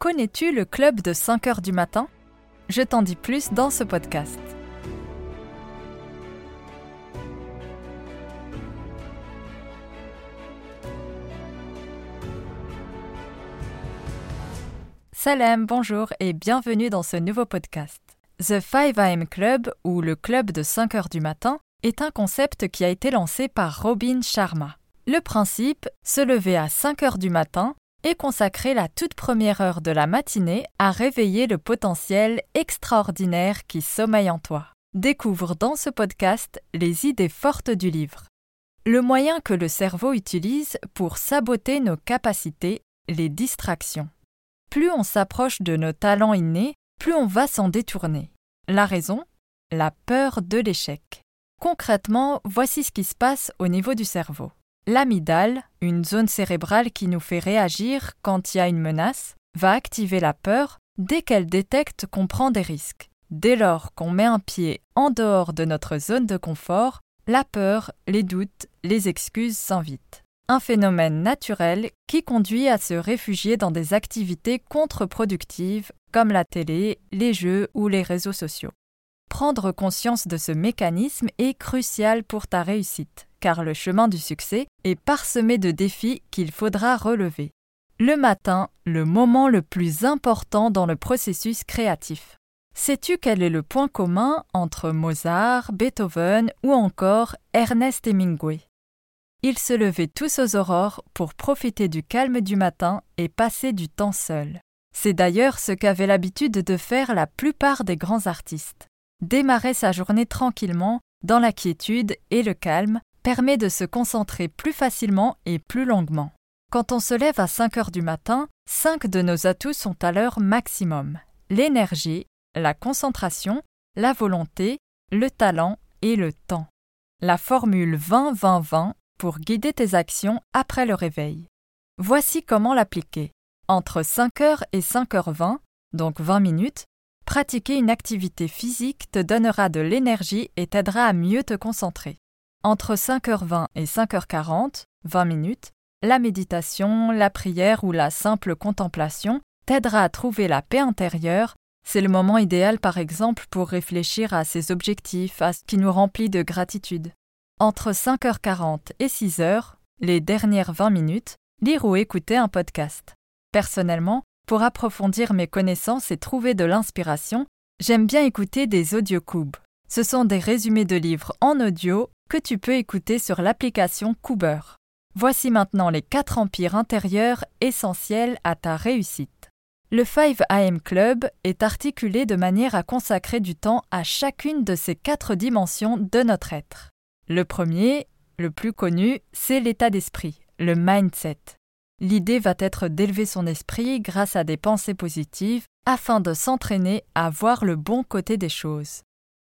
Connais-tu le club de 5 heures du matin? Je t'en dis plus dans ce podcast. Salam, bonjour et bienvenue dans ce nouveau podcast. The 5 AM Club, ou le club de 5 heures du matin, est un concept qui a été lancé par Robin Sharma. Le principe, se lever à 5 heures du matin et consacrer la toute première heure de la matinée à réveiller le potentiel extraordinaire qui sommeille en toi. Découvre dans ce podcast les idées fortes du livre. Le moyen que le cerveau utilise pour saboter nos capacités, les distractions. Plus on s'approche de nos talents innés, plus on va s'en détourner. La raison? La peur de l'échec. Concrètement, voici ce qui se passe au niveau du cerveau. L'amygdale, une zone cérébrale qui nous fait réagir quand il y a une menace, va activer la peur dès qu'elle détecte qu'on prend des risques. Dès lors qu'on met un pied en dehors de notre zone de confort, la peur, les doutes, les excuses s'invitent. Un phénomène naturel qui conduit à se réfugier dans des activités contre-productives comme la télé, les jeux ou les réseaux sociaux. Prendre conscience de ce mécanisme est crucial pour ta réussite car le chemin du succès est parsemé de défis qu'il faudra relever. Le matin, le moment le plus important dans le processus créatif. Sais-tu quel est le point commun entre Mozart, Beethoven ou encore Ernest Hemingway? Ils se levaient tous aux aurores pour profiter du calme du matin et passer du temps seuls. C'est d'ailleurs ce qu'avaient l'habitude de faire la plupart des grands artistes. Démarrer sa journée tranquillement, dans la quiétude et le calme, permet de se concentrer plus facilement et plus longuement. Quand on se lève à 5 heures du matin, cinq de nos atouts sont à l'heure maximum l'énergie, la concentration, la volonté, le talent et le temps. La formule 20-20-20 pour guider tes actions après le réveil. Voici comment l'appliquer. Entre 5h et 5h20, donc 20 minutes, pratiquer une activité physique te donnera de l'énergie et t'aidera à mieux te concentrer. Entre 5h20 et 5h40, 20 minutes, la méditation, la prière ou la simple contemplation t'aidera à trouver la paix intérieure. C'est le moment idéal par exemple pour réfléchir à ses objectifs, à ce qui nous remplit de gratitude. Entre 5h40 et 6h, les dernières 20 minutes, lire ou écouter un podcast. Personnellement, pour approfondir mes connaissances et trouver de l'inspiration, j'aime bien écouter des audiocubes. Ce sont des résumés de livres en audio que tu peux écouter sur l'application Cooper. Voici maintenant les quatre empires intérieurs essentiels à ta réussite. Le 5 AM Club est articulé de manière à consacrer du temps à chacune de ces quatre dimensions de notre être. Le premier, le plus connu, c'est l'état d'esprit, le mindset. L'idée va être d'élever son esprit grâce à des pensées positives afin de s'entraîner à voir le bon côté des choses.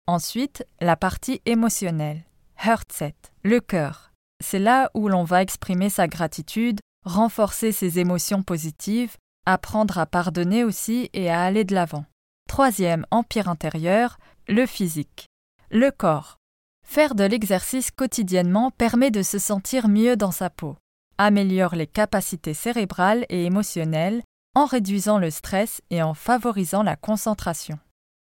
Ensuite, la partie émotionnelle. Heartset, le cœur. C'est là où l'on va exprimer sa gratitude, renforcer ses émotions positives, apprendre à pardonner aussi et à aller de l'avant. Troisième empire intérieur, le physique. Le corps. Faire de l'exercice quotidiennement permet de se sentir mieux dans sa peau, améliore les capacités cérébrales et émotionnelles en réduisant le stress et en favorisant la concentration.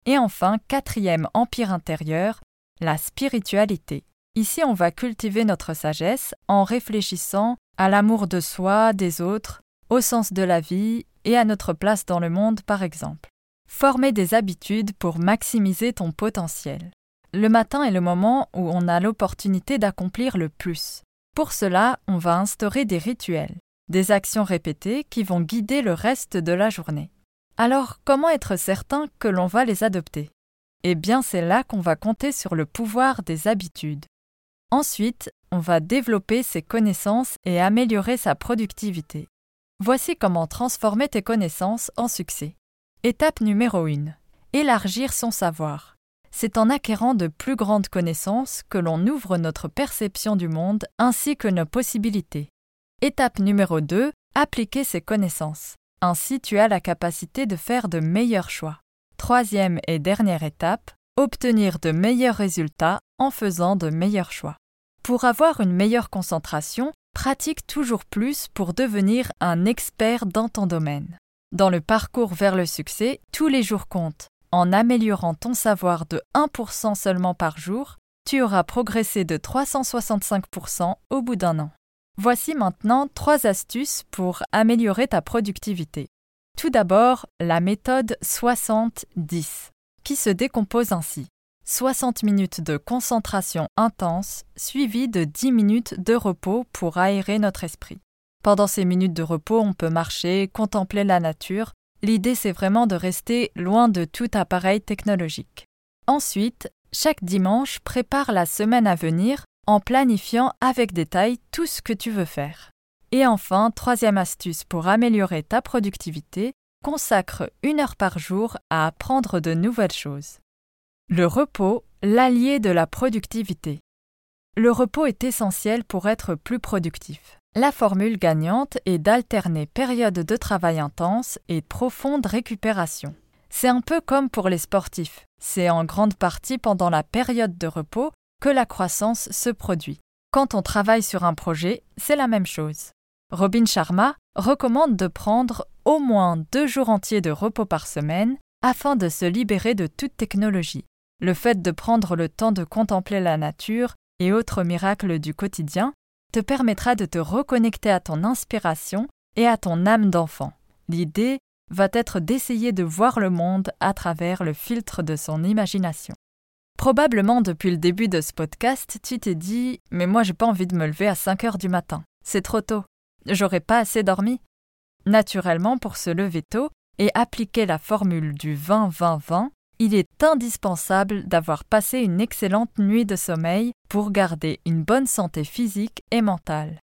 Et enfin, quatrième empire intérieur, la spiritualité. Ici, on va cultiver notre sagesse en réfléchissant à l'amour de soi, des autres, au sens de la vie et à notre place dans le monde, par exemple. Former des habitudes pour maximiser ton potentiel. Le matin est le moment où on a l'opportunité d'accomplir le plus. Pour cela, on va instaurer des rituels, des actions répétées qui vont guider le reste de la journée. Alors, comment être certain que l'on va les adopter? Eh bien, c'est là qu'on va compter sur le pouvoir des habitudes. Ensuite, on va développer ses connaissances et améliorer sa productivité. Voici comment transformer tes connaissances en succès. Étape numéro 1. Élargir son savoir. C'est en acquérant de plus grandes connaissances que l'on ouvre notre perception du monde ainsi que nos possibilités. Étape numéro 2. Appliquer ses connaissances. Ainsi tu as la capacité de faire de meilleurs choix. Troisième et dernière étape, obtenir de meilleurs résultats en faisant de meilleurs choix. Pour avoir une meilleure concentration, pratique toujours plus pour devenir un expert dans ton domaine. Dans le parcours vers le succès, tous les jours comptent. En améliorant ton savoir de 1% seulement par jour, tu auras progressé de 365% au bout d'un an. Voici maintenant trois astuces pour améliorer ta productivité. Tout d'abord, la méthode 60-10, qui se décompose ainsi. 60 minutes de concentration intense suivies de 10 minutes de repos pour aérer notre esprit. Pendant ces minutes de repos, on peut marcher, contempler la nature. L'idée, c'est vraiment de rester loin de tout appareil technologique. Ensuite, chaque dimanche, prépare la semaine à venir en planifiant avec détail tout ce que tu veux faire. Et enfin, troisième astuce pour améliorer ta productivité, consacre une heure par jour à apprendre de nouvelles choses. Le repos, l'allié de la productivité. Le repos est essentiel pour être plus productif. La formule gagnante est d'alterner période de travail intense et profonde récupération. C'est un peu comme pour les sportifs. C'est en grande partie pendant la période de repos que la croissance se produit. Quand on travaille sur un projet, c'est la même chose. Robin Sharma recommande de prendre au moins deux jours entiers de repos par semaine afin de se libérer de toute technologie. Le fait de prendre le temps de contempler la nature et autres miracles du quotidien te permettra de te reconnecter à ton inspiration et à ton âme d'enfant. L'idée va être d'essayer de voir le monde à travers le filtre de son imagination. Probablement depuis le début de ce podcast, tu t'es dit Mais moi j'ai pas envie de me lever à 5 heures du matin. C'est trop tôt. J'aurais pas assez dormi. Naturellement, pour se lever tôt et appliquer la formule du 20-20-20, il est indispensable d'avoir passé une excellente nuit de sommeil pour garder une bonne santé physique et mentale.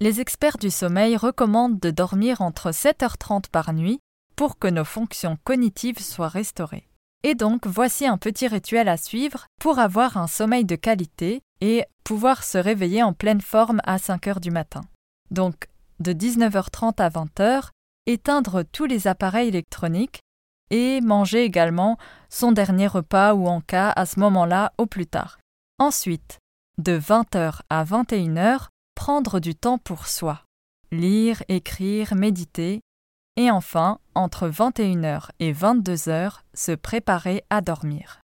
Les experts du sommeil recommandent de dormir entre 7h30 par nuit pour que nos fonctions cognitives soient restaurées. Et donc voici un petit rituel à suivre pour avoir un sommeil de qualité et pouvoir se réveiller en pleine forme à 5 heures du matin. Donc de 19h30 à 20h, éteindre tous les appareils électroniques et manger également son dernier repas ou en cas à ce moment-là au plus tard. Ensuite, de 20h à 21h, prendre du temps pour soi. Lire, écrire, méditer, et enfin, entre 21h et 22h, se préparer à dormir.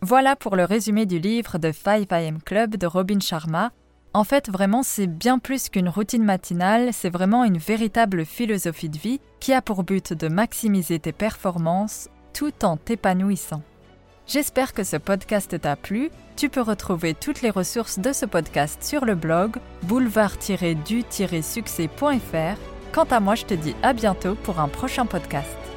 Voilà pour le résumé du livre de 5am Club de Robin Sharma. En fait, vraiment, c'est bien plus qu'une routine matinale, c'est vraiment une véritable philosophie de vie qui a pour but de maximiser tes performances tout en t'épanouissant. J'espère que ce podcast t'a plu. Tu peux retrouver toutes les ressources de ce podcast sur le blog boulevard-du-succès.fr Quant à moi, je te dis à bientôt pour un prochain podcast.